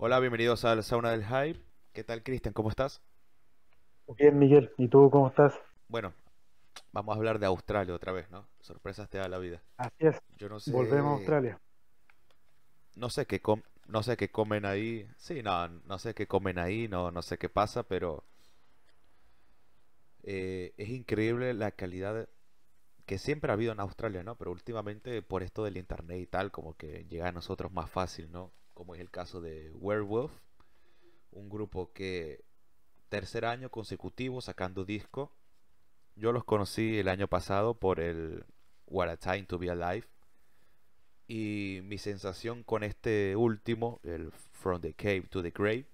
Hola, bienvenidos al Sauna del Hype. ¿Qué tal, Cristian? ¿Cómo estás? Bien, Miguel. ¿Y tú cómo estás? Bueno, vamos a hablar de Australia otra vez, ¿no? Sorpresas te da la vida. Así es. Yo no sé, Volvemos a Australia. no sé qué com- no sé qué comen ahí. Sí, no, no sé qué comen ahí, no, no sé qué pasa, pero eh, es increíble la calidad que siempre ha habido en Australia, ¿no? Pero últimamente por esto del internet y tal, como que llega a nosotros más fácil, ¿no? Como es el caso de Werewolf, un grupo que tercer año consecutivo sacando disco. Yo los conocí el año pasado por el What a Time to Be Alive. Y mi sensación con este último, el From the Cave to the Grave,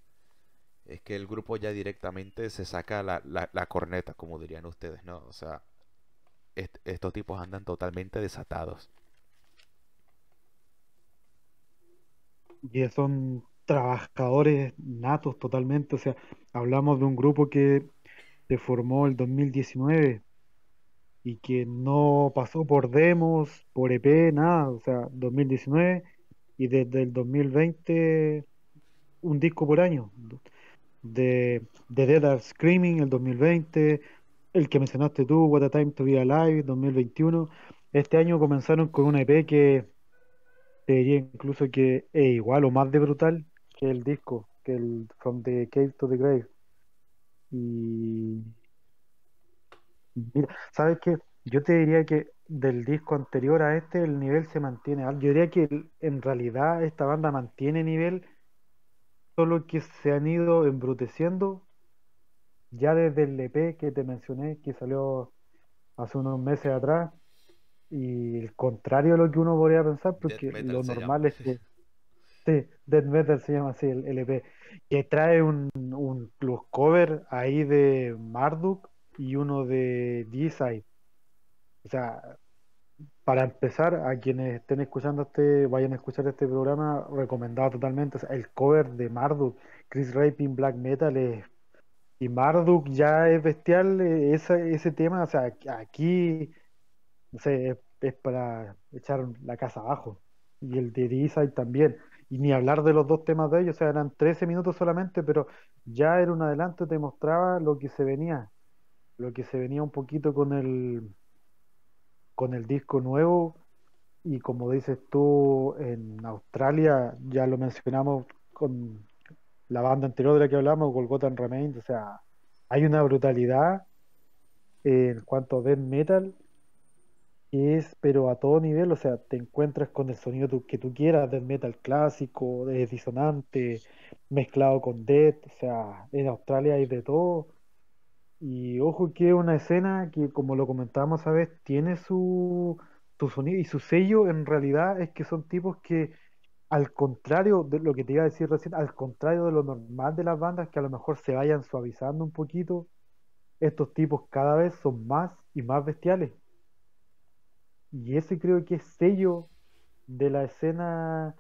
es que el grupo ya directamente se saca la, la- corneta, como dirían ustedes, ¿no? O sea, est- estos tipos andan totalmente desatados. Y son trabajadores natos totalmente. O sea, hablamos de un grupo que se formó el 2019 y que no pasó por demos, por EP, nada. O sea, 2019 y desde el 2020 un disco por año. De, de Dead Are Screaming el 2020, el que mencionaste tú, What a Time to Be Alive 2021. Este año comenzaron con una EP que te diría incluso que es igual o más de brutal que el disco, que el From the Cave to the Grave. Y mira, ¿sabes qué? Yo te diría que del disco anterior a este el nivel se mantiene. Yo diría que en realidad esta banda mantiene nivel, solo que se han ido embruteciendo ya desde el EP que te mencioné, que salió hace unos meses atrás. Y el contrario a lo que uno podría pensar, porque lo normal es que Sí, Death Metal se llama así el LP. Que trae un, un los cover ahí de Marduk y uno de D-Side. O sea, para empezar, a quienes estén escuchando este, vayan a escuchar este programa, recomendado totalmente. O sea, el cover de Marduk, Chris Rapin Black Metal es- y Marduk ya es bestial, eh, esa- ese tema, o sea, aquí no sé, es, para echar la casa abajo. Y el de D-Side también. Y ni hablar de los dos temas de ellos, o sea, eran 13 minutos solamente, pero ya era un adelanto, te mostraba lo que se venía, lo que se venía un poquito con el, con el disco nuevo. Y como dices tú, en Australia, ya lo mencionamos con la banda anterior de la que hablamos, Golgotha and Remains, o sea, hay una brutalidad en cuanto a death metal es, pero a todo nivel, o sea, te encuentras con el sonido que tú quieras, del metal clásico, de disonante, mezclado con death, o sea, en Australia hay de todo. Y ojo que es una escena que, como lo comentábamos a veces, tiene su, su sonido y su sello en realidad es que son tipos que, al contrario de lo que te iba a decir recién, al contrario de lo normal de las bandas, que a lo mejor se vayan suavizando un poquito, estos tipos cada vez son más y más bestiales. Y ese creo que es sello de la escena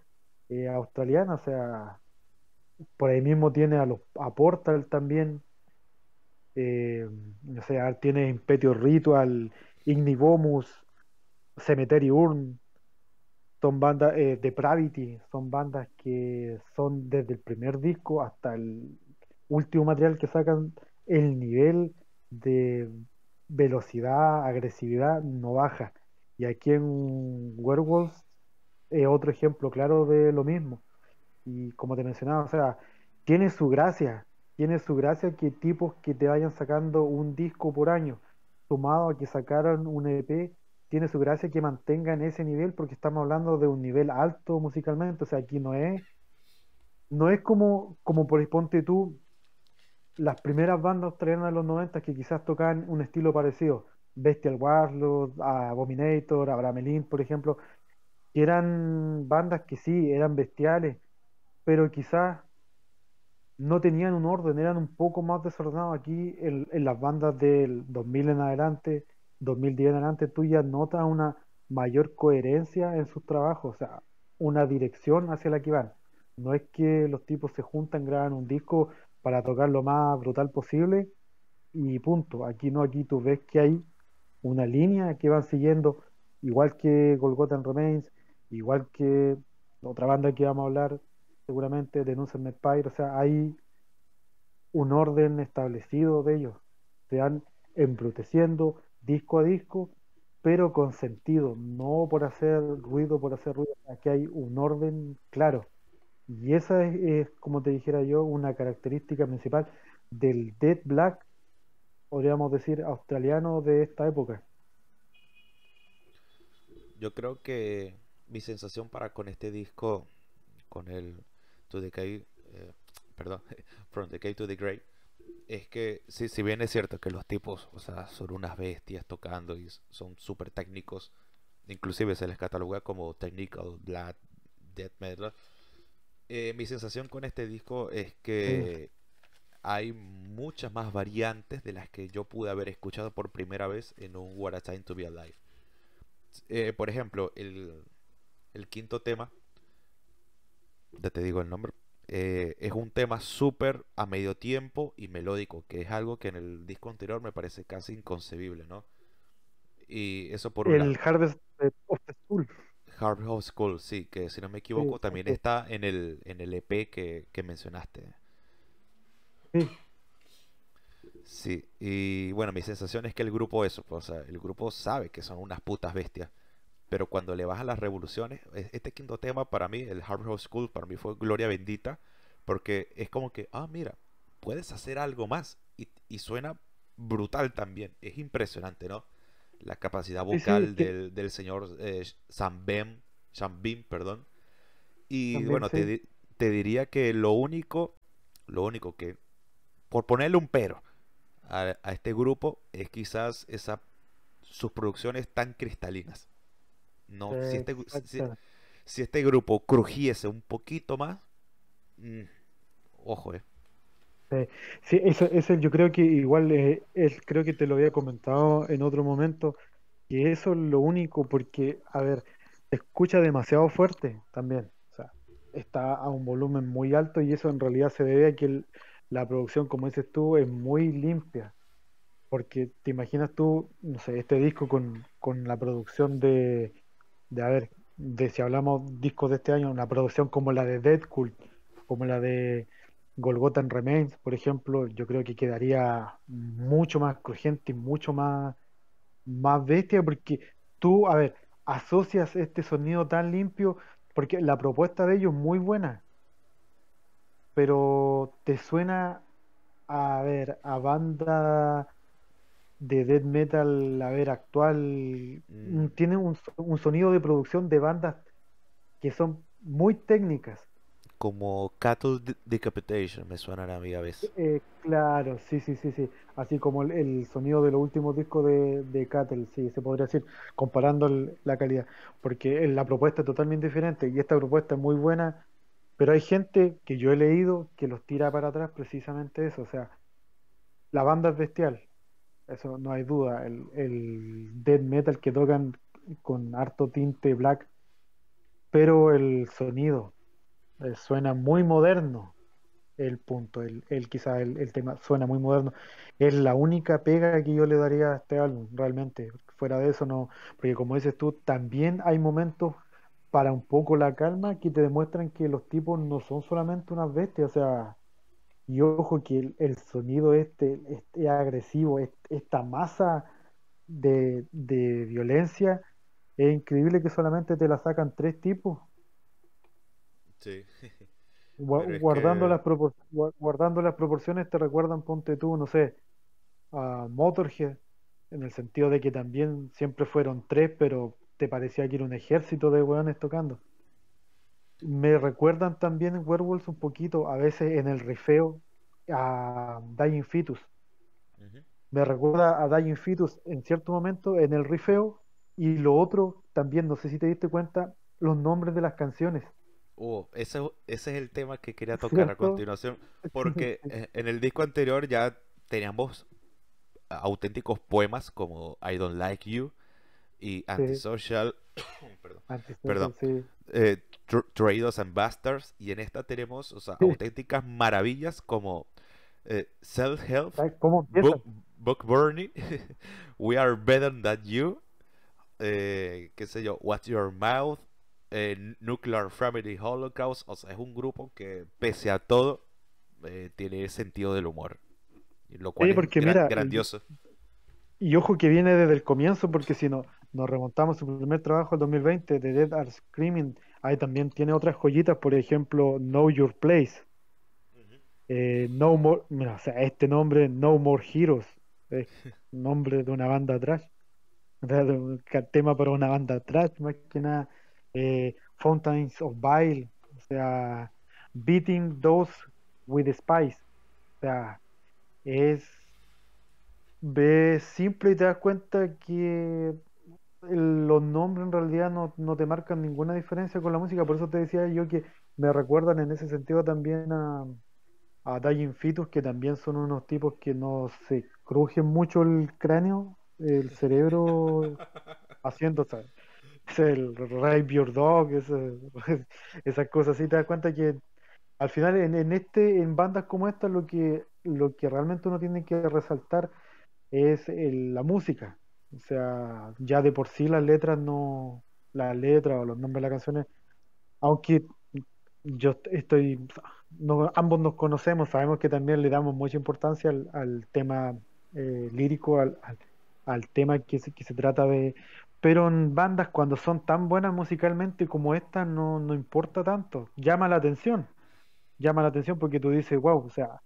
eh, australiana, o sea, por ahí mismo tiene a los a Portal también, eh, o sea, tiene Imperio Ritual, Ignivomus, Cemetery Urn, son bandas, eh, Depravity, son bandas que son desde el primer disco hasta el último material que sacan, el nivel de velocidad, agresividad no baja. Y aquí en Werewolves es otro ejemplo claro de lo mismo. Y como te mencionaba, o sea, tiene su gracia, tiene su gracia que tipos que te vayan sacando un disco por año, sumado a que sacaran un EP, tiene su gracia que mantengan ese nivel porque estamos hablando de un nivel alto musicalmente, o sea, aquí no es, no es como, como por ponte tú, las primeras bandas australianas de los 90 que quizás tocaban un estilo parecido, Bestial Warlord, Abominator, Abramelin, por ejemplo, eran bandas que sí, eran bestiales, pero quizás no tenían un orden, eran un poco más desordenados aquí en, en las bandas del 2000 en adelante, 2010 en adelante, tú ya notas una mayor coherencia en sus trabajos, o sea, una dirección hacia la que van. No es que los tipos se juntan, graban un disco para tocar lo más brutal posible y punto. Aquí no, aquí tú ves que hay una línea que van siguiendo, igual que Golgotha Remains, igual que otra banda que vamos a hablar, seguramente denuncian Netpire, o sea, hay un orden establecido de ellos, se van embruteciendo disco a disco, pero con sentido, no por hacer ruido, por hacer ruido, aquí hay un orden claro. Y esa es, es, como te dijera yo, una característica principal del Dead Black, podríamos decir, australiano de esta época. Yo creo que mi sensación para con este disco, con el To Decay, eh, perdón, From Decay to the Grey, es que si, si bien es cierto que los tipos, o sea, son unas bestias tocando y son súper técnicos, inclusive se les cataloga como technical black death metal. Eh, mi sensación con este disco es que hay muchas más variantes de las que yo pude haber escuchado por primera vez en un What a Time to Be Alive. Eh, por ejemplo, el, el, quinto tema, ya te digo el nombre, eh, es un tema súper a medio tiempo y melódico, que es algo que en el disco anterior me parece casi inconcebible, ¿no? Y eso por El Harvest of the School. Harvest of School, sí, que si no me equivoco también está en el, en el EP que, que mencionaste. Sí. Sí, y bueno, mi sensación es que el grupo eso, pues, o sea, el grupo sabe que son unas putas bestias, pero cuando le bajan las revoluciones, e, este quinto tema para mí, el Harvard School, para mí fue gloria bendita, porque es como que, ah, mira, puedes hacer algo más, y, y suena brutal también, es impresionante, ¿no? La capacidad vocal del, del, señor eh, Sambem, Shambim, perdón, y bueno, te, te diría que lo único, lo único que por ponerle un pero a, este grupo es quizás esa sus producciones tan cristalinas. No, si, este, si, este, grupo crujiese un poquito más, mm, ojo, eh. Sí, eso, eso yo creo que igual eh, creo que te lo había comentado en otro momento, que eso es lo único, porque, a ver, escucha demasiado fuerte también, o sea, está a un volumen muy alto y eso en realidad se debe a que el, la producción, como dices tú, es muy limpia. Porque te imaginas tú, no sé, este disco con, con la producción de, de, a ver, de si hablamos discos de este año, una producción como la de Dead Cult, como la de Golgotha and Remains, por ejemplo, yo creo que quedaría mucho más crujiente y mucho más, más bestia, porque tú, a ver, asocias este sonido tan limpio, porque la propuesta de ellos es muy buena, pero te suena a ver a banda de death metal a ver actual mm. tiene un, un, sonido de producción de bandas que son muy técnicas. Como Cattle Decapitation me suena a mí a veces. Eh, claro sí sí sí sí. Así como el, sonido de los últimos discos de, de Cattle sí se podría decir comparando la calidad. Porque la propuesta es totalmente diferente y esta propuesta es muy buena pero hay gente que yo he leído que los tira para atrás precisamente eso. O sea, la banda es bestial. Eso no hay duda. El, el death metal que tocan con harto tinte black. Pero el sonido eh, suena muy moderno. El punto, el, el quizá el, el, tema suena muy moderno. Es la única pega que yo le daría a este álbum, realmente. Fuera de eso no, porque como dices tú, también hay momentos para un poco la calma que te demuestran que los tipos no son solamente unas bestias, o sea, y ojo que el, sonido este, este agresivo, esta masa de, violencia, es increíble que solamente te la sacan tres tipos. Sí. guardando, las guardando las proporciones te recuerdan, ponte tú, no sé, a Motorhead, en el sentido de que también siempre fueron tres, pero te parecía que era un ejército de weones tocando. Me recuerdan también en Werewolves un poquito, a veces en el rifeo, a Dying Fetus. Me recuerda a Dying Fetus en cierto momento en el rifeo. Y lo otro, también, no sé si te diste cuenta, los nombres de las canciones. Oh, ese, ese es el tema que quería tocar a continuación. Porque en el disco anterior ya teníamos auténticos poemas como I Don't Like You y Antisocial, perdón, eh, and Bastards, y en esta tenemos o sea, auténticas maravillas como eh, Self-Help, book, Burning, We Are Better Than You, eh, qué sé yo, What's Your Mouth, eh, Nuclear Family Holocaust, o sea, es un grupo que pese a todo eh, tiene sentido del humor, lo cual Sí, es porque gra- mira, grandioso. y ojo que viene desde el comienzo, porque si no, nos remontamos su primer trabajo el 2020 de Dead Are Screaming, ahí también tiene otras joyitas, por ejemplo, Know Your Place, eh, No More, mira, o sea, este nombre, No More Heroes, es nombre de una banda trash, un tema para una banda trash, más que nada, eh, Fountains of Bile, o sea, Beating Those with Spice, o sea, es ves simple y te das cuenta que los nombres en realidad no, no te marcan ninguna diferencia con la música, por eso te decía yo que me recuerdan en ese sentido también a, a Dying Fetus, que también son unos tipos que no se crujen mucho el cráneo, el cerebro haciendo, o es el Rape Your Dog, esas cosas así, te das cuenta que al final en, en este, en bandas como esta, lo que, lo que realmente uno tiene que resaltar es el- la música. O sea, ya de por sí las letras no, las letras o los nombres de las canciones, aunque yo est- estoy, no, ambos nos conocemos, sabemos que también le damos mucha importancia al, tema eh, lírico, al, al, tema que se, que se trata de, pero en bandas cuando son tan buenas musicalmente como esta, no, no importa tanto, llama la atención, llama la atención porque tú dices, wow, o sea,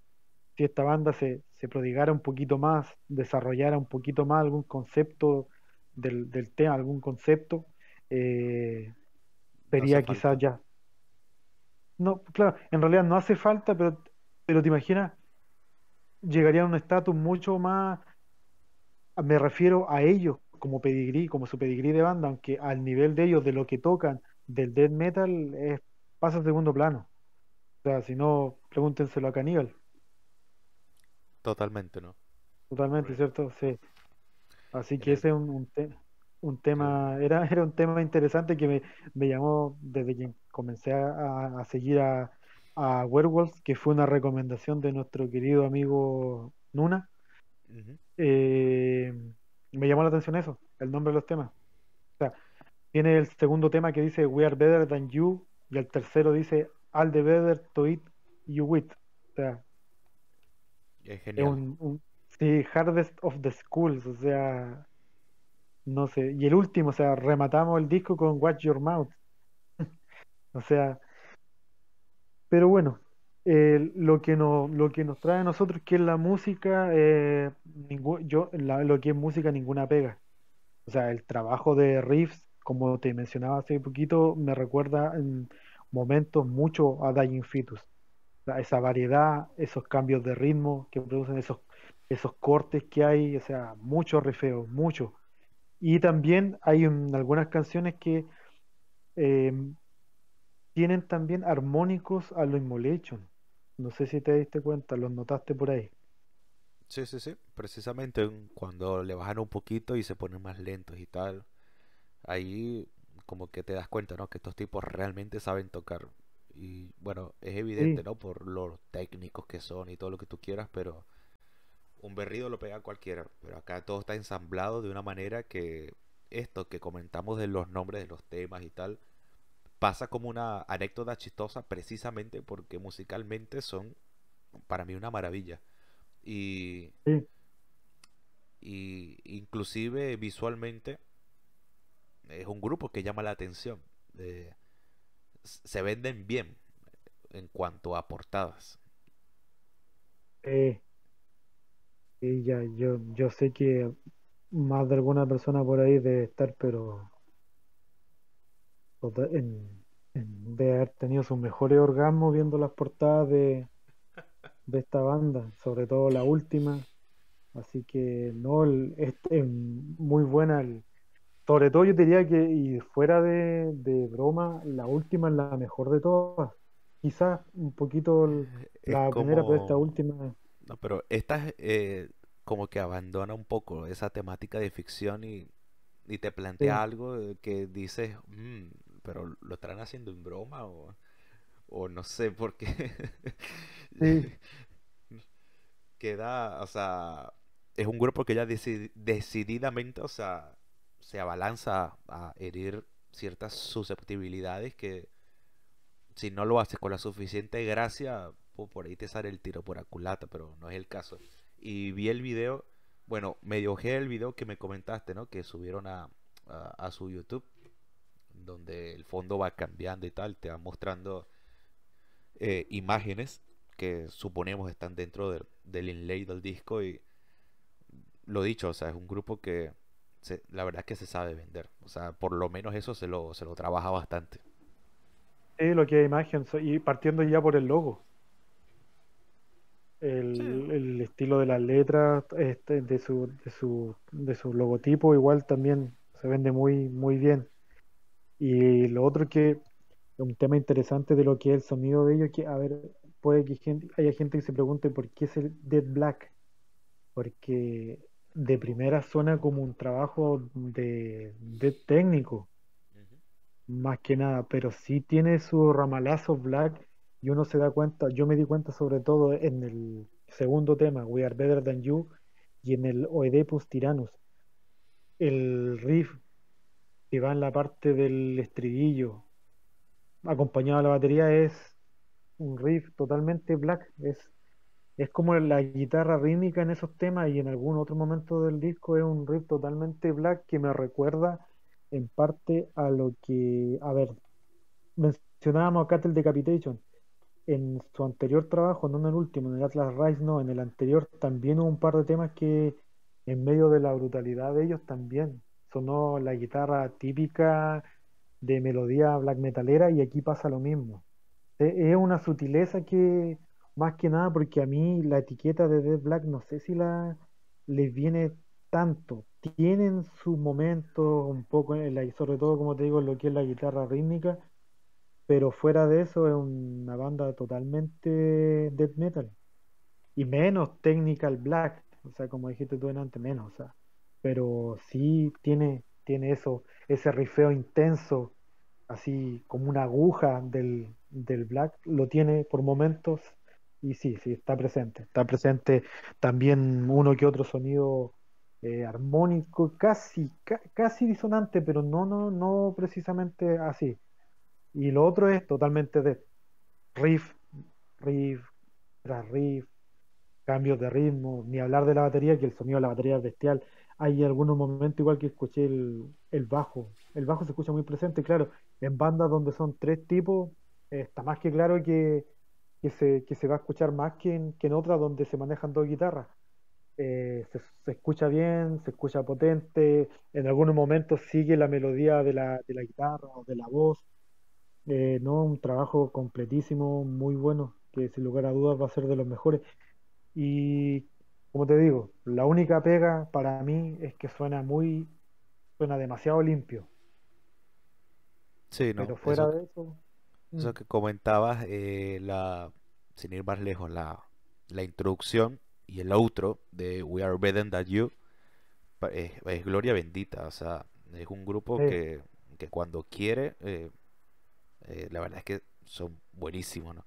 si esta banda se, se prodigara un poquito más, desarrollara un poquito más algún concepto del, del tema, algún concepto, eh, No hace sería quizás ya. No, claro, en realidad no hace falta, pero, pero te imaginas, llegaría a un estatus mucho más, me refiero a ellos como pedigrí, como su pedigrí de banda, aunque al nivel de ellos, de lo que tocan, del death metal, es, pasa a segundo plano. O sea, si no, pregúntenselo a Caníbal. Totalmente, ¿no? Totalmente, ¿cierto? Sí. Así que ese es un, un, te- un el- tema, era, era un tema interesante que me, me llamó desde que comencé a, a seguir a, a Werewolves, que fue una recomendación de nuestro querido amigo Nuna. Eh, me llamó la atención eso, el nombre de los temas. O sea, tiene el segundo tema que dice We are better than you, y el tercero dice All the better to eat you with. O sea, Es es un, un sí, hardest of the schools, o sea. No sé, y el último, o sea, rematamos el disco con Watch Your Mouth. O sea, pero bueno, eh, lo que nos, lo que nos trae a nosotros, que es la música, eh, ningú- yo, la- lo que es música, ninguna pega. O sea, el trabajo de riffs, como te mencionaba hace poquito, me recuerda en momentos mucho a Dying Fetus. Esa variedad, esos cambios de ritmo que producen esos, esos cortes que hay, o sea, mucho rifeo, mucho. Y también hay algunas canciones que eh, tienen también armónicos a lo Immolation. No sé si te diste cuenta, los notaste por ahí. Sí, sí, sí. Precisamente en- cuando le bajan un poquito y se ponen más lentos y tal, ahí como que te das cuenta, ¿no? Que estos tipos realmente saben tocar. Y bueno, es evidente, Sí, ¿no? Por lo técnicos que son y todo lo que tú quieras, pero un berrido lo pega cualquiera. Pero acá todo está ensamblado de una manera que esto que comentamos de los nombres de los temas y tal, pasa como una anécdota chistosa precisamente porque musicalmente son para mí una maravilla. Y, sí, y inclusive visualmente es un grupo que llama la atención. Eh, se venden bien en cuanto a portadas. eh, sí, ya, yo, yo sé que más de alguna persona por ahí debe estar, pero en, en- de haber tenido sus mejores orgasmos viendo las portadas de, de esta banda, sobre todo la última. Así que no, es muy buena. el- sobre todo yo diría que, y fuera de, de broma, la última es la mejor de todas. Quizás un poquito Es la primera, pero esta última, No, pero esta es, eh, como que abandona un poco esa temática de ficción y, y te plantea sí, algo que dices, "Mm, pero lo estarán haciendo en broma o, o no sé por qué. sí, Queda, o sea, es un grupo que ya deci- decididamente, o sea, se abalanza a herir ciertas susceptibilidades que si no lo haces con la suficiente gracia, por ahí te sale el tiro por aculata, pero no es el caso. Y vi el video, bueno, medio ojé el video que me comentaste, ¿no? Que subieron a, a, su YouTube, donde el fondo va cambiando y tal, te va mostrando eh, imágenes que suponemos están dentro del inlay del disco y lo dicho, o sea, es un grupo que la verdad es que se sabe vender. O sea, por lo menos eso se lo, se lo trabaja bastante. Sí, lo que hay imagen, y partiendo ya por el logo. El, estilo de las letras, este, de, su, de, su, de su logotipo, igual también se vende muy, muy bien. Y lo otro que, un tema interesante de lo que es el sonido de ellos, que, a ver, puede que gente, haya gente que se pregunte por qué es el Dead Black. Porque de primera suena como un trabajo de, técnico, más que nada, pero sí tiene su ramalazo black y uno se da cuenta, yo me di cuenta sobre todo en el segundo tema, We Are Better Than You, y en el Oedipus Tyrannus. El riff que va en la parte del estribillo, acompañado de la batería, es un riff totalmente black, es es como la guitarra rítmica en esos temas y en algún otro momento del disco es un riff totalmente black que me recuerda en parte a lo que, a ver, mencionábamos a Cattle Decapitation. En su anterior trabajo, no en el último, en el Atlas Rise, no, en el anterior también hubo un par de temas que en medio de la brutalidad de ellos también sonó la guitarra típica de melodía black metalera y aquí pasa lo mismo. Es una sutileza que más que nada porque a mí la etiqueta de Dead Black no sé si la les viene tanto. Tienen su momento un poco, sobre todo como te digo, en lo que es la guitarra rítmica, pero fuera de eso es una banda totalmente death metal. Y menos technical black, o sea, como dijiste tú antes, menos, o sea. Pero sí tiene, tiene eso, ese rifeo intenso, así como una aguja del, del black, lo tiene por momentos y sí, sí, está presente. Está presente también uno que otro sonido eh, armónico, casi, casi disonante, pero no, no, no precisamente así. Y lo otro es totalmente de riff, riff, tras riff, cambios de ritmo, ni hablar de la batería, que el sonido de la batería es bestial. Hay algunos momentos igual que escuché el, el bajo. El bajo se escucha muy presente, claro. En bandas donde son tres tipos, está más que claro que que se, que se va a escuchar más que en, que en otras donde se manejan dos guitarras. Eh, se, escucha bien, se escucha potente, en algunos momentos sigue la melodía de la, de la guitarra o de la voz. Eh, no, un trabajo completísimo, muy bueno, que sin lugar a dudas va a ser de los mejores. Y como te digo, la única pega para mí es que suena muy, suena demasiado limpio. Sí, no, Pero fuera de eso, eso mm. que comentabas, eh, la, sin ir más lejos, la, la introducción y el outro de We Are Better Than You es, gloria bendita. O sea, es un grupo que, que, cuando quiere, eh, eh, la verdad es que son buenísimos, ¿no?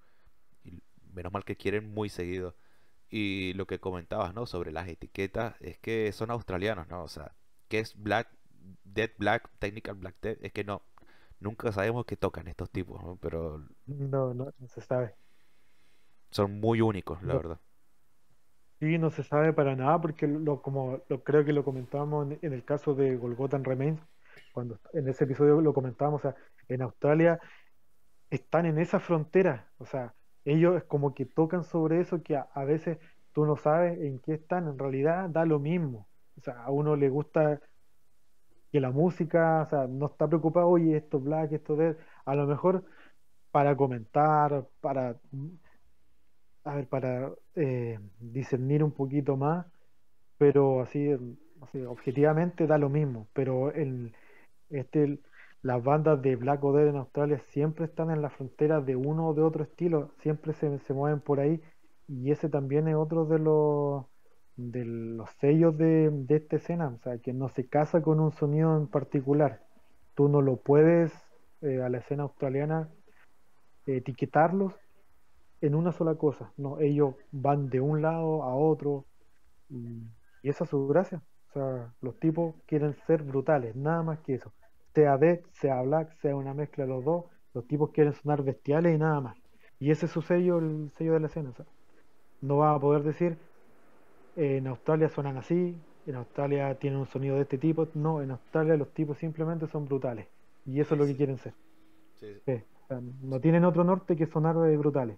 Y menos mal que quieren muy seguido. Y lo que comentabas, ¿no? Sobre las etiquetas, es que son australianos, ¿no? O sea, que es Black, Dead Black, Technical Black Dead, es que no, nunca sabemos qué tocan estos tipos, pero no, no, se sabe. Son muy únicos, la verdad. Sí, no se sabe para nada porque lo, como lo, creo que lo comentábamos en, el caso de Golgotan Remains, cuando en ese episodio lo comentábamos, o sea, en Australia están en esa frontera, o sea, ellos es como que tocan sobre eso que a, a veces tú no sabes en qué están, en realidad da lo mismo, o sea, a uno le gusta que la música, o sea, no está preocupado, oye, esto black, esto de, a lo mejor para comentar, para, a ver, para eh, discernir un poquito más, pero así, objetivamente da lo mismo, pero el, este, las bandas de Black Dead en Australia siempre están en la frontera de uno o de otro estilo, siempre se, se mueven por ahí, y ese también es otro de los de los sellos de, esta escena, o sea, que no se casa con un sonido en particular. Tú no lo puedes eh, a la escena australiana etiquetarlos en una sola cosa. No, ellos van de un lado a otro y, esa es su gracia. O sea, los tipos quieren ser brutales, nada más que eso. sea Death, sea Black, sea una mezcla de los dos, los tipos quieren sonar bestiales y nada más. Y ese es su sello, el sello de la escena. o sea, no va a poder decir, en Australia suenan así, en Australia tienen un sonido de este tipo. No, en Australia los tipos simplemente son brutales. Y eso es lo que quieren ser. Sí, sí. Sí, o sea, no tienen otro norte que sonar brutales.